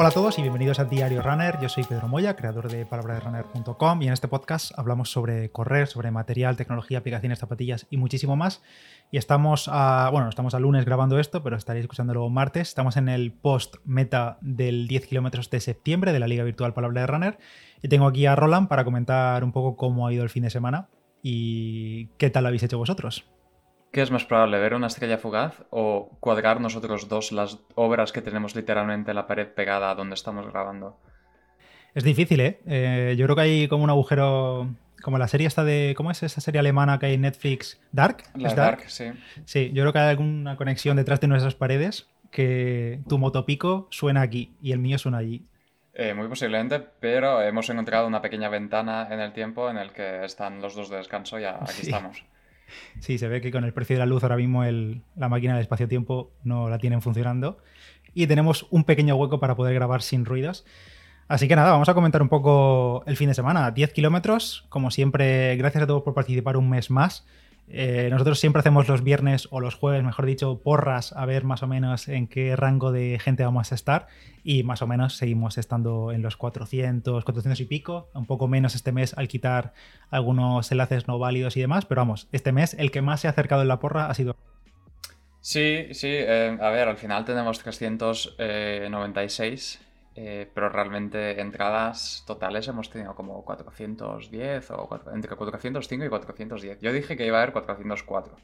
Hola a todos y bienvenidos a Diario Runner. Yo soy Pedro Moya, creador de palabraderunner.com y en este podcast hablamos sobre correr, sobre material, tecnología, aplicaciones, zapatillas y muchísimo más. Y estamos a, bueno, estamos a lunes grabando esto, pero estaréis escuchándolo martes. Estamos en el post meta del 10 kilómetros de septiembre de la Liga Virtual Palabra de Runner. Y tengo aquí a Roland para comentar un poco cómo ha ido el fin de semana y qué tal lo habéis hecho vosotros. ¿Qué es más probable, ver una estrella fugaz o cuadrar nosotros dos las obras que tenemos literalmente en la pared pegada a donde estamos grabando? Es difícil, ¿eh? ¿eh? Yo creo que hay como un agujero, como la serie esta de, ¿cómo es esa serie alemana que hay en Netflix? ¿Dark? ¿Es Dark? sí. Sí, yo creo que hay alguna conexión detrás de nuestras paredes que tu motopico suena aquí y el mío suena allí. Eh, muy posiblemente, pero hemos encontrado una pequeña ventana en el tiempo en el que están los dos de descanso y aquí estamos. Sí, se ve que con el precio de la luz ahora mismo la máquina del espacio-tiempo no la tienen funcionando. Y tenemos un pequeño hueco para poder grabar sin ruidos. Así que nada, vamos a comentar un poco el fin de semana. 10 kilómetros, como siempre, gracias a todos por participar un mes más. Eh, nosotros siempre hacemos los viernes o los jueves, mejor dicho, porras a ver más o menos en qué rango de gente vamos a estar y más o menos seguimos estando en los 400, 400 y pico, un poco menos este mes al quitar algunos enlaces no válidos y demás, pero vamos, este mes el que más se ha acercado en la porra ha sido... Sí, sí, eh, a ver, al final tenemos 396 eh, pero realmente entradas totales hemos tenido como 410 o entre 405 y 410. Yo dije que iba a haber 404.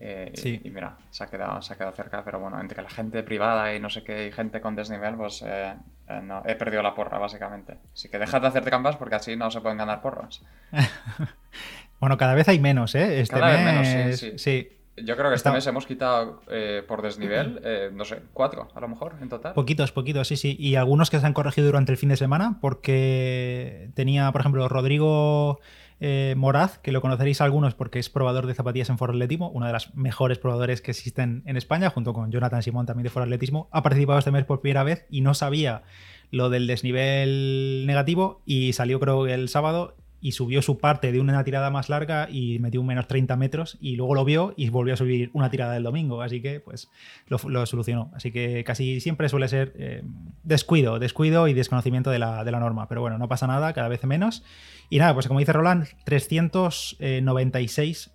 Eh, sí. y, mira, se ha, quedado, se ha quedado cerca, pero bueno, entre la gente privada y no sé qué, y gente con desnivel, pues eh, no, he perdido la porra, básicamente. Así que dejad de hacer trampas porque así no se pueden ganar porras. bueno, cada vez hay menos, ¿eh? Este cada vez menos, sí. sí. Yo creo que este mes hemos quitado eh, por desnivel, eh, no sé, cuatro a lo mejor en total. Poquitos, poquitos, sí, sí. Y algunos que se han corregido durante el fin de semana, porque tenía, por ejemplo, Rodrigo eh, Moraz, que lo conoceréis algunos porque es probador de zapatillas en Foro Atletismo, uno de los mejores probadores que existen en España, junto con Jonathan Simón también de Foro Atletismo. Ha participado este mes por primera vez y no sabía lo del desnivel negativo y salió creo el sábado y subió su parte de una tirada más larga y metió un menos 30 metros y luego lo vio y volvió a subir una tirada del domingo, así que pues lo, solucionó. Así que casi siempre suele ser eh, descuido, descuido y desconocimiento de la, de la, norma, pero bueno, no pasa nada, cada vez menos. Y nada, pues como dice Roland, 396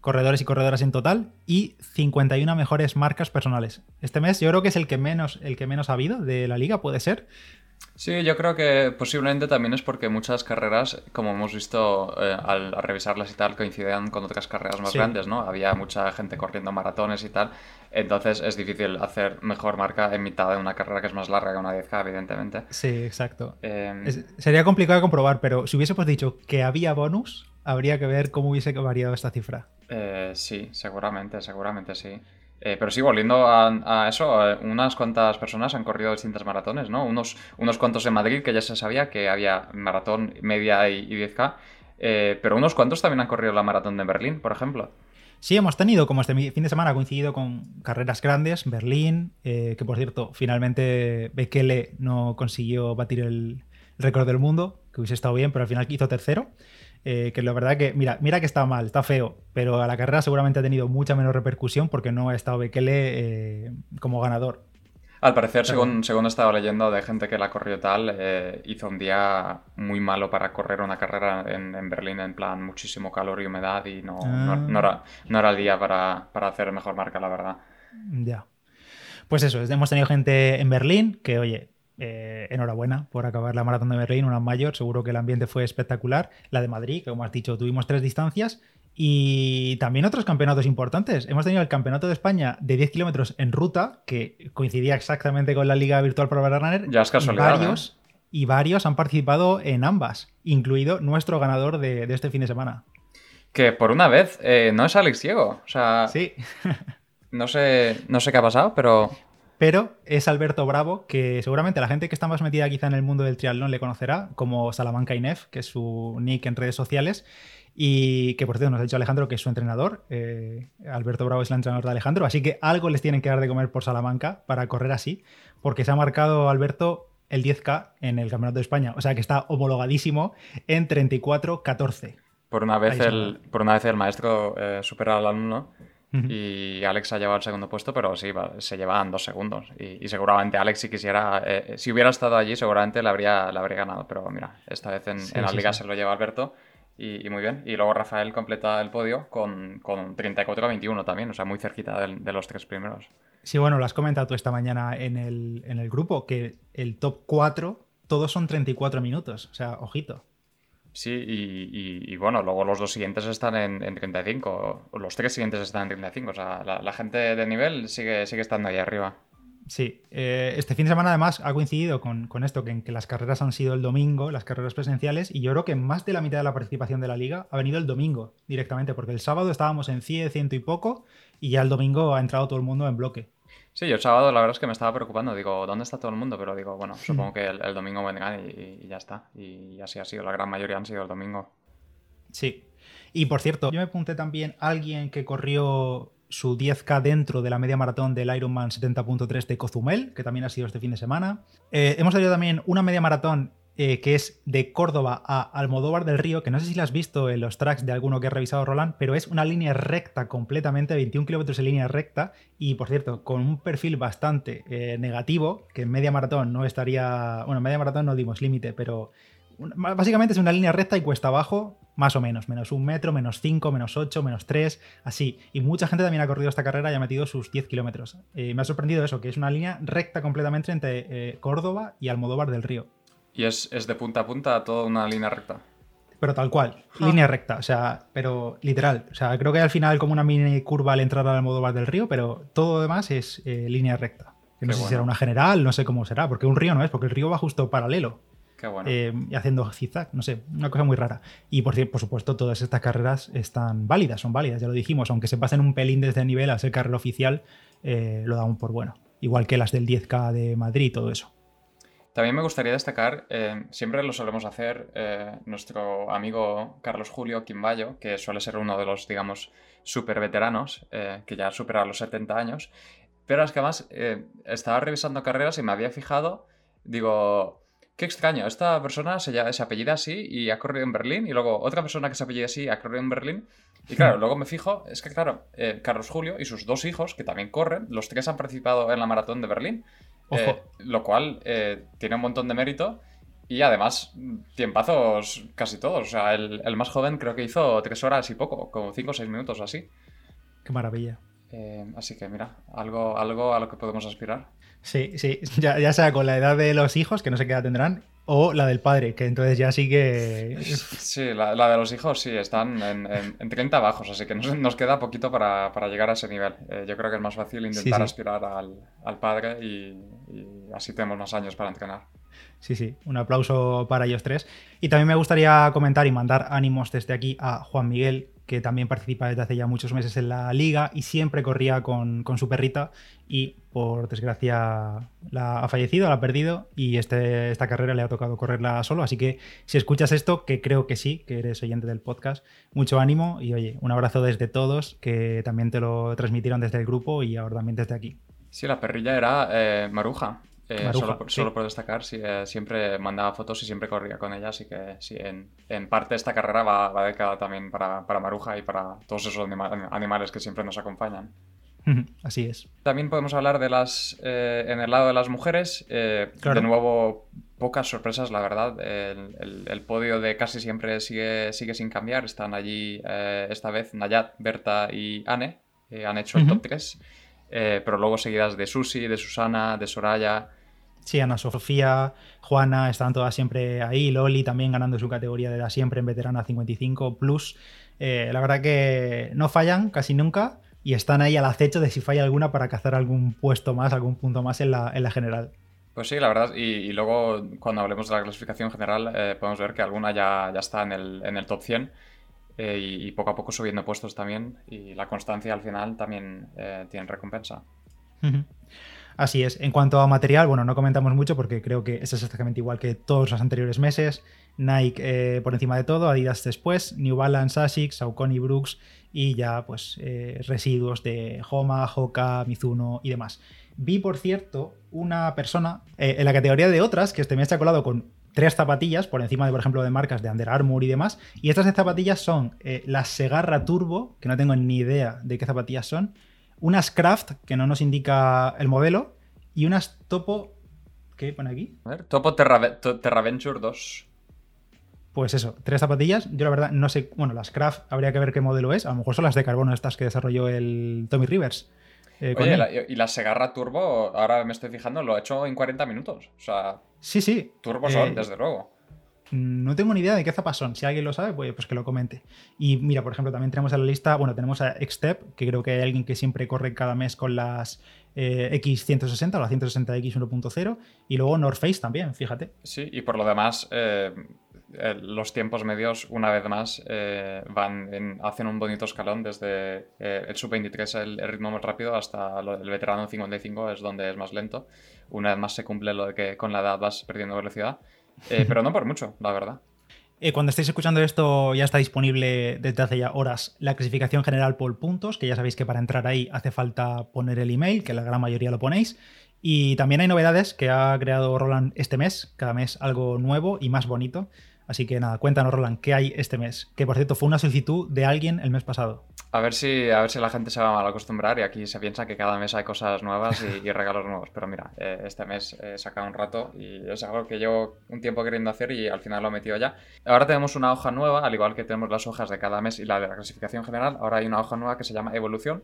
corredores y corredoras en total y 51 mejores marcas personales. Este mes yo creo que es el que menos, el que menos ha habido de la liga, puede ser. Sí, yo creo que posiblemente también es porque muchas carreras, como hemos visto eh, al, revisarlas y tal, coincidían con otras carreras más grandes, ¿no? Había mucha gente corriendo maratones y tal, entonces es difícil hacer mejor marca en mitad de una carrera que es más larga que una 10K, evidentemente. Sí, exacto. Em, sería complicado de comprobar, pero si hubiésemos dicho que había bonus, habría que ver cómo hubiese variado esta cifra. Eh, sí, seguramente, seguramente sí. Eh, pero sí, volviendo a, eso, eh, unas cuantas personas han corrido distintas maratones, ¿no? Unos, unos cuantos en Madrid, que ya se sabía que había maratón media y, 10K, eh, pero unos cuantos también han corrido la maratón de Berlín, por ejemplo. Sí, hemos tenido, como este fin de semana ha coincidido con carreras grandes, Berlín, que por cierto, finalmente Bekele no consiguió batir el récord del mundo, que hubiese estado bien, pero al final hizo tercero. Eh, que la verdad que, mira, mira que está mal, está feo, pero a la carrera seguramente ha tenido mucha menos repercusión porque no ha estado Bekele eh, como ganador. Al parecer, según, según he estado leyendo de gente que la corrió tal, eh, hizo un día muy malo para correr una carrera en, Berlín, en plan muchísimo calor y humedad y no, no, era, no era, el día para, para hacer mejor marca, la verdad. Ya. Pues eso, hemos tenido gente en Berlín que, oye, eh, enhorabuena por acabar la maratón de Berlín, una mayor. Seguro que el ambiente fue espectacular. La de Madrid, que como has dicho, tuvimos tres distancias. Y también otros campeonatos importantes. Hemos tenido el Campeonato de España de 10 kilómetros en ruta, que coincidía exactamente con la Liga Virtual Pro Runner. Ya es casualidad. Y varios, ¿eh? y varios han participado en ambas, incluido nuestro ganador de, este fin de semana. Que por una vez eh, no es Alex Diego. O sea. Sí. no sé, no sé qué ha pasado, pero pero es Alberto Bravo, que seguramente la gente que está más metida quizá en el mundo del triatlón le conocerá como Salamanca Inef, que es su nick en redes sociales. Y que por cierto nos ha dicho Alejandro que es su entrenador. Eh, Alberto Bravo es el entrenador de Alejandro. Así que algo les tienen que dar de comer por Salamanca para correr así. Porque se ha marcado Alberto el 10K en el Campeonato de España. O sea que está homologadísimo en 34-14. Por una vez el, por una vez el maestro eh, supera al alumno. Y Alex ha llevado el segundo puesto, pero sí, se llevaban dos segundos. Y, seguramente Alex, si quisiera, eh, si hubiera estado allí, seguramente le habría, le habría ganado. Pero mira, esta vez en, la liga se lo lleva Alberto. Y, muy bien. Y luego Rafael completa el podio con, con 34-21 también, o sea, muy cerquita de, los tres primeros. Sí, bueno, lo has comentado tú esta mañana en el, en el grupo, que el top 4 todos son 34 minutos. O sea, ojito. Sí, y, bueno, luego los dos siguientes están en, en, 35, los tres siguientes están en 35, o sea, la, gente de nivel sigue, sigue estando ahí arriba. Sí, eh, este fin de semana además ha coincidido con, esto, que, que, las carreras han sido el domingo, las carreras presenciales, y yo creo que más de la mitad de la participación de la liga ha venido el domingo directamente, porque el sábado estábamos en 100, ciento y poco, y ya el domingo ha entrado todo el mundo en bloque. Sí, yo el sábado la verdad es que me estaba preocupando. Digo, ¿dónde está todo el mundo? Pero digo, bueno, supongo que el, domingo vendrán y, y, ya está. Y así ha sido. La gran mayoría han sido el domingo. Sí. Y por cierto, yo me apunté también a alguien que corrió su 10K dentro de la media maratón del Ironman 70.3 de Cozumel, que también ha sido este fin de semana. Eh, hemos tenido también una media maratón eh, que es de Córdoba a Almodóvar del Río, que no sé si la has visto en los tracks de alguno que ha revisado Roland, pero es una línea recta completamente, 21 kilómetros en línea recta, y por cierto, con un perfil bastante eh, negativo, que en media maratón no estaría, bueno, en media maratón no dimos límite, pero básicamente es una línea recta y cuesta abajo, más o menos, menos un metro, menos 5, menos 8, menos 3, así. Y mucha gente también ha corrido esta carrera y ha metido sus 10 kilómetros. Eh, me ha sorprendido eso, que es una línea recta completamente entre Córdoba y Almodóvar del Río. Y es, de punta a punta toda una línea recta. Pero tal cual, línea recta, o sea, pero literal. O sea, creo que al final como una mini curva al entrar al modo bar del río, pero todo lo demás es eh, línea recta. Que no sé si será una general, no sé cómo será, porque un río no es, porque el río va justo paralelo. Qué bueno. Eh, y haciendo zigzag, no sé, una cosa muy rara. Y por, por supuesto, todas estas carreras están válidas, son válidas, ya lo dijimos, aunque se pasen un pelín desde nivel a ser carrera oficial, eh, lo damos por bueno. Igual que las del 10K de Madrid y todo eso. También me gustaría destacar, eh, siempre lo solemos hacer, eh, nuestro amigo Carlos Julio Quimbayo, que suele ser uno de los, digamos, super veteranos, eh, que ya supera los 70 años, pero es que además estaba revisando carreras y me había fijado, digo, qué extraño, esta persona se, se apellida así y ha corrido en Berlín, y luego otra persona que se apellida así ha corrido en Berlín, y claro, luego me fijo, es que claro, Carlos Julio y sus dos hijos, que también corren, los tres han participado en la maratón de Berlín, eh, lo cual eh, tiene un montón de mérito. Y además, tiempazos casi todos. O sea, el, más joven creo que hizo tres horas y poco, como cinco o seis minutos así. Qué maravilla. Eh, así que mira, algo, algo a lo que podemos aspirar. Sí, sí, ya, ya, sea con la edad de los hijos, que no sé qué edad tendrán, o la del padre, que entonces ya sí que... Sí, la, de los hijos sí, están en, 30 bajos, así que nos, queda poquito para, llegar a ese nivel. Eh, yo creo que es más fácil intentar aspirar al, padre y, así tenemos más años para entrenar. Sí, sí, un aplauso para ellos tres. Y también me gustaría comentar y mandar ánimos desde aquí a Juan Miguel, que también participa desde hace ya muchos meses en la liga y siempre corría con, su perrita y por desgracia la ha fallecido, la ha perdido y este, esta carrera le ha tocado correrla solo. Así que si escuchas esto, que creo que sí, que eres oyente del podcast, mucho ánimo y oye, un abrazo desde todos que también te lo transmitieron desde el grupo y ahora también desde aquí. Sí, la perrilla era eh, Maruja, eh, solo, por, destacar, eh, siempre mandaba fotos y siempre corría con ella, así que sí, en, parte esta carrera va, va dedicada también para, Maruja y para todos esos animales que siempre nos acompañan. Así es. También podemos hablar de las. Eh, en el lado de las mujeres, de nuevo, pocas sorpresas, la verdad. El, podio de casi siempre sigue, sigue sin cambiar. Están allí esta vez Nayat, Berta y Anne. han hecho el top 3. pero luego seguidas de Susi, de Susana, de Soraya, Sí, Ana Sofía, Juana, están todas siempre ahí. Loli también ganando su categoría de edad siempre en veterana 55 plus. Eh, la verdad que no fallan casi nunca y están ahí al acecho de si falla alguna para cazar algún puesto más, algún punto más en la, general. Pues sí, la verdad, y, luego cuando hablemos de la clasificación general eh, podemos ver que alguna ya, ya está en el, en el top 100 eh, y, poco a poco subiendo puestos también y la constancia al final también tiene recompensa. Así es. En cuanto a material, bueno, no comentamos mucho porque creo que es exactamente igual que todos los anteriores meses. Nike eh, por encima de todo, Adidas después, New Balance, Asics, Saucony, Brooks y ya pues eh, residuos de Homa, Hoka, Mizuno y demás. Vi, por cierto, una persona eh, en la categoría de otras que este mes se ha colado con tres zapatillas por encima de, por ejemplo, de marcas de Under Armour y demás. Y estas zapatillas son las Segarra Turbo, que no tengo ni idea de qué zapatillas son, unas Craft, que no nos indica el modelo, y unas Topo. ¿Qué pone aquí? A ver, Topo Terra, Terraventure 2. Pues eso, tres zapatillas. Yo la verdad no sé, bueno, las Craft habría que ver qué modelo es. A lo mejor son las de carbono estas que desarrolló el Tommy Rivers. Eh, Oye, y la Segarra Turbo, ahora me estoy fijando, lo ha hecho en 40 minutos. O sea, sí, sí. Turbo son, eh, desde luego. No tengo ni idea de qué zapas son. Si alguien lo sabe, pues, pues, que lo comente. Y mira, por ejemplo, también tenemos en la lista, bueno, tenemos a Xtep, que creo que hay alguien que siempre corre cada mes con las eh, X160 o la 160X 1.0. Y luego North Face también, fíjate. Sí, y por lo demás, eh, los tiempos medios, una vez más, eh, van hacen un bonito escalón desde el sub-23, el, ritmo más rápido, hasta el veterano 55, es donde es más lento. Una vez más se cumple lo de que con la edad vas perdiendo velocidad. Eh, pero no por mucho, la verdad. Eh, cuando estéis escuchando esto, ya está disponible desde hace ya horas la clasificación general por puntos, que ya sabéis que para entrar ahí hace falta poner el email, que la gran mayoría lo ponéis. Y también hay novedades que ha creado Roland este mes, cada mes algo nuevo y más bonito. Así que nada, cuéntanos, Roland, ¿qué hay este mes? Que por cierto fue una solicitud de alguien el mes pasado. A ver si, a ver si la gente se va a mal acostumbrar y aquí se piensa que cada mes hay cosas nuevas y, regalos nuevos. Pero mira, eh, este mes he sacado un rato y es algo que llevo un tiempo queriendo hacer y al final lo he metido ya. Ahora tenemos una hoja nueva, al igual que tenemos las hojas de cada mes y la de la clasificación general, ahora hay una hoja nueva que se llama evolución,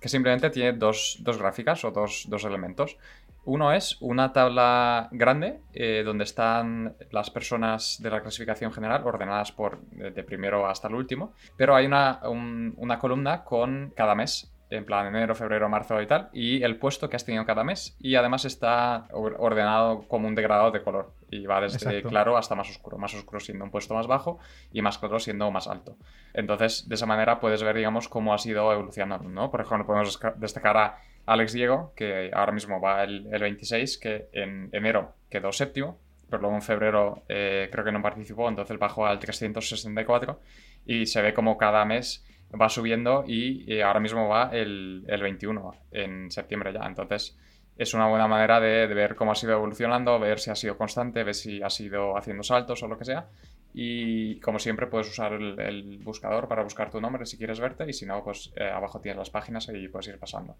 que simplemente tiene dos, dos gráficas o dos, dos elementos. Uno es una tabla grande eh, donde están las personas de la clasificación general ordenadas por de primero hasta el último, pero hay una, una columna con cada mes en plan enero, febrero, marzo y tal, y el puesto que has tenido cada mes. Y además está ordenado como un degradado de color. Y va desde claro hasta más oscuro. Más oscuro siendo un puesto más bajo y más claro siendo más alto. Entonces, de esa manera puedes ver, digamos, cómo ha sido evolucionando, ¿no? Por ejemplo, podemos destacar a Alex Diego, que ahora mismo va el, 26, que en enero quedó séptimo, pero luego en febrero eh, creo que no participó, entonces bajó al 364 y se ve como cada mes va subiendo y, eh, ahora mismo va el, 21 en septiembre ya. Entonces es una buena manera de, ver cómo ha sido evolucionando, ver si ha sido constante, ver si ha sido haciendo saltos o lo que sea. Y como siempre puedes usar el, buscador para buscar tu nombre si quieres verte y si no, pues eh, abajo tienes las páginas y puedes ir pasando.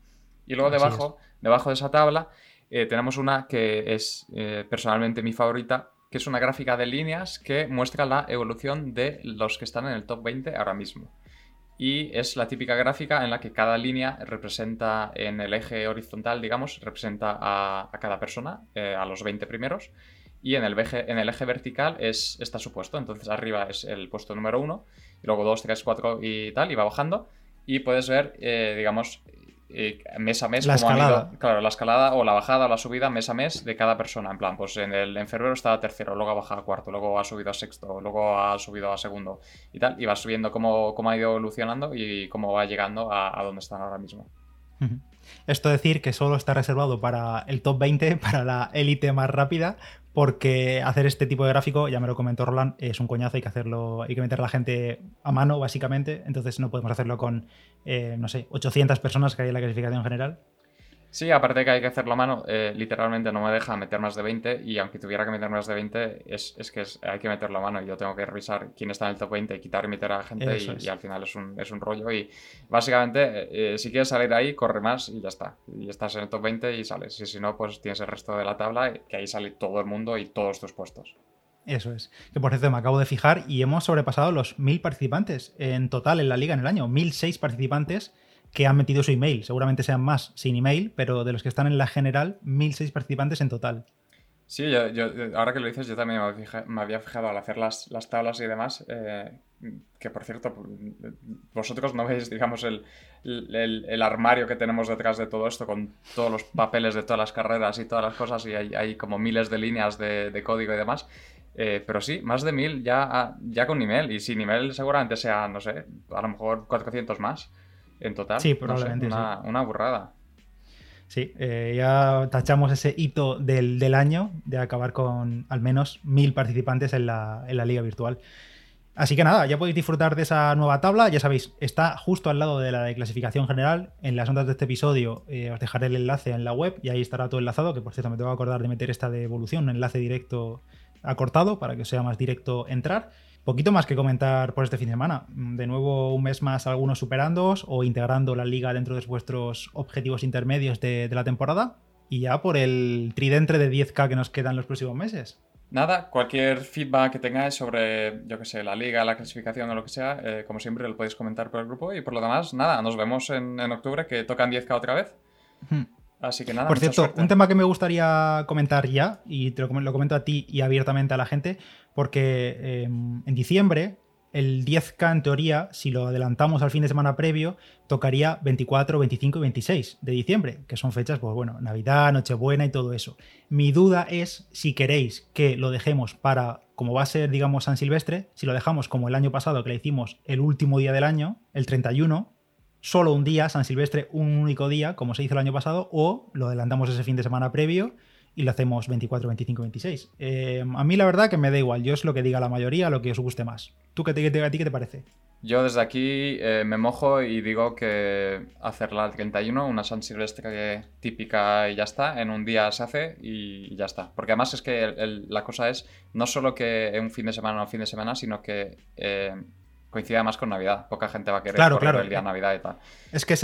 Y luego debajo, debajo de esa tabla eh, tenemos una que es eh, personalmente mi favorita, que es una gráfica de líneas que muestra la evolución de los que están en el top 20 ahora mismo. Y es la típica gráfica en la que cada línea representa en el eje horizontal, digamos, representa a, cada persona, eh, a los 20 primeros. Y en el, eje, en el eje vertical es, está su puesto. Entonces arriba es el puesto número 1, y luego 2, 3, 4 y tal, y va bajando. Y puedes ver, digamos, mes a mes la escalada. claro, la escalada o la bajada o la subida mes a mes de cada persona. En plan, pues en, el, en febrero estaba tercero, luego ha bajado a cuarto, luego ha subido a sexto, luego ha subido a segundo y tal. Y vas subiendo cómo, cómo ha ido evolucionando y cómo va llegando a, a donde están ahora mismo. Esto decir que solo está reservado para el top 20, para la élite más rápida, porque hacer este tipo de gráfico, ya me lo comentó Roland, es un coñazo, hay que hacerlo, hay que meter a la gente a mano, básicamente, entonces no podemos hacerlo con, eh, no sé, 800 personas que hay en la clasificación general. Sí, aparte que hay que hacerlo a mano, eh, literalmente no me deja meter más de 20 y aunque tuviera que meter más de 20, es, es que hay que meterlo a mano y yo tengo que revisar quién está en el top 20 y quitar y meter a la gente y, al final es un, es un rollo y básicamente eh, si quieres salir ahí, corre más y ya está. Y estás en el top 20 y sales. Y si no, pues tienes el resto de la tabla que ahí sale todo el mundo y todos tus puestos. Eso es. Que por cierto me acabo de fijar y hemos sobrepasado los 1000 participantes en total en la liga en el año. 1006 participantes que han metido su email. Seguramente sean más sin email, pero de los que están en la general, 1006 participantes en total. Sí, yo, ahora que lo dices, yo también me, había fijado al hacer las, las tablas y demás, eh, que por cierto, vosotros no veis, digamos, el, el, armario que tenemos detrás de todo esto, con todos los papeles de todas las carreras y todas las cosas, y hay, como miles de líneas de, de código y demás. Eh, pero sí, más de mil ya, ya con email, y sin email seguramente sea, no sé, a lo mejor 400 más en total. Sí, probablemente. una, burrada. Sí, eh, ya tachamos ese hito del, año de acabar con al menos mil participantes en la, liga virtual. Así que nada, ya podéis disfrutar de esa nueva tabla. Ya sabéis, está justo al lado de la de clasificación general. En las notas de este episodio eh, os dejaré el enlace en la web y ahí estará todo enlazado. Que por cierto, me tengo que acordar de meter esta de evolución, un enlace directo acortado para que sea más directo entrar. Poquito más que comentar por este fin de semana. De nuevo, un mes más algunos superándoos o integrando la liga dentro de vuestros objetivos intermedios de, de la temporada. Y ya por el tridente de 10k que nos quedan los próximos meses. Nada, cualquier feedback que tengáis sobre, yo que sé, la liga, la clasificación o lo que sea, eh, como siempre lo podéis comentar por el grupo. Y por lo demás, nada, nos vemos en, octubre que tocan 10K otra vez. Así que nada. Por cierto, un tema que me gustaría comentar ya, y te lo, comento a ti y abiertamente a la gente, porque em, en diciembre el 10K en teoría, si lo adelantamos al fin de semana previo, tocaría 24, 25 y 26 de diciembre, que son fechas, pues bueno, Navidad, Nochebuena y todo eso. Mi duda es si queréis que lo dejemos para, como va a ser, digamos, San Silvestre, si lo dejamos como el año pasado, que le hicimos el último día del año, el 31, solo un día, San Silvestre, un único día, como se hizo el año pasado, o lo adelantamos ese fin de semana previo y lo hacemos 24, 25, 26. a mí la verdad que me da igual, yo es lo que diga la mayoría, lo que os guste más. ¿Tú qué te, a ti qué te parece? Yo desde aquí eh, me mojo y digo que hacerla al 31, una San Silvestre típica y ya está, en un día se hace y ya está. Porque además es que la cosa es no solo que un fin de semana o un fin de semana, sino que eh, coincida más con Navidad. Poca gente va a querer claro, claro. el día de Navidad y tal. Es que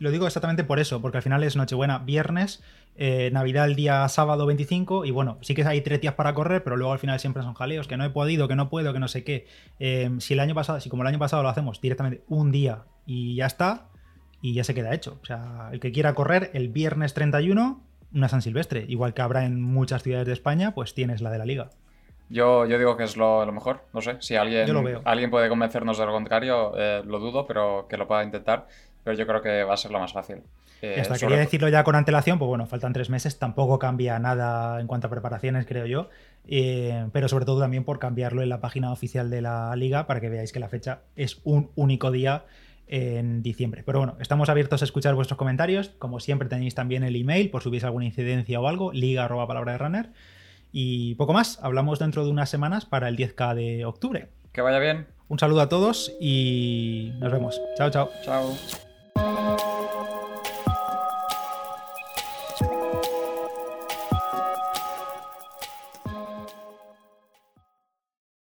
lo digo exactamente por eso, porque al final es Nochebuena viernes, eh, Navidad el día sábado 25, y bueno, sí que hay tres días para correr, pero luego al final siempre son jaleos, que no he podido, que no puedo, que no sé qué. Em, si el año pasado, si como el año pasado lo hacemos directamente un día y ya está, y ya se queda hecho. O sea, el que quiera correr el viernes 31, una San Silvestre, igual que habrá en muchas ciudades de España, pues tienes la de la liga. Yo, yo digo que es lo, mejor, no sé, si alguien, alguien puede convencernos de lo contrario, eh, lo dudo, pero que lo pueda intentar, pero yo creo que va a ser lo más fácil. Eh, hasta quería decirlo ya con antelación, pues bueno, faltan tres meses, tampoco cambia nada en cuanto a preparaciones, creo yo, eh, pero sobre todo también por cambiarlo en la página oficial de la liga para que veáis que la fecha es un único día en diciembre. Pero bueno, estamos abiertos a escuchar vuestros comentarios, como siempre tenéis también el email por si hubiese alguna incidencia o algo, liga arroba palabra de runner. Y poco más, hablamos dentro de unas semanas para el 10K de octubre. Que vaya bien. Un saludo a todos y nos vemos. Chao, chao. Chao.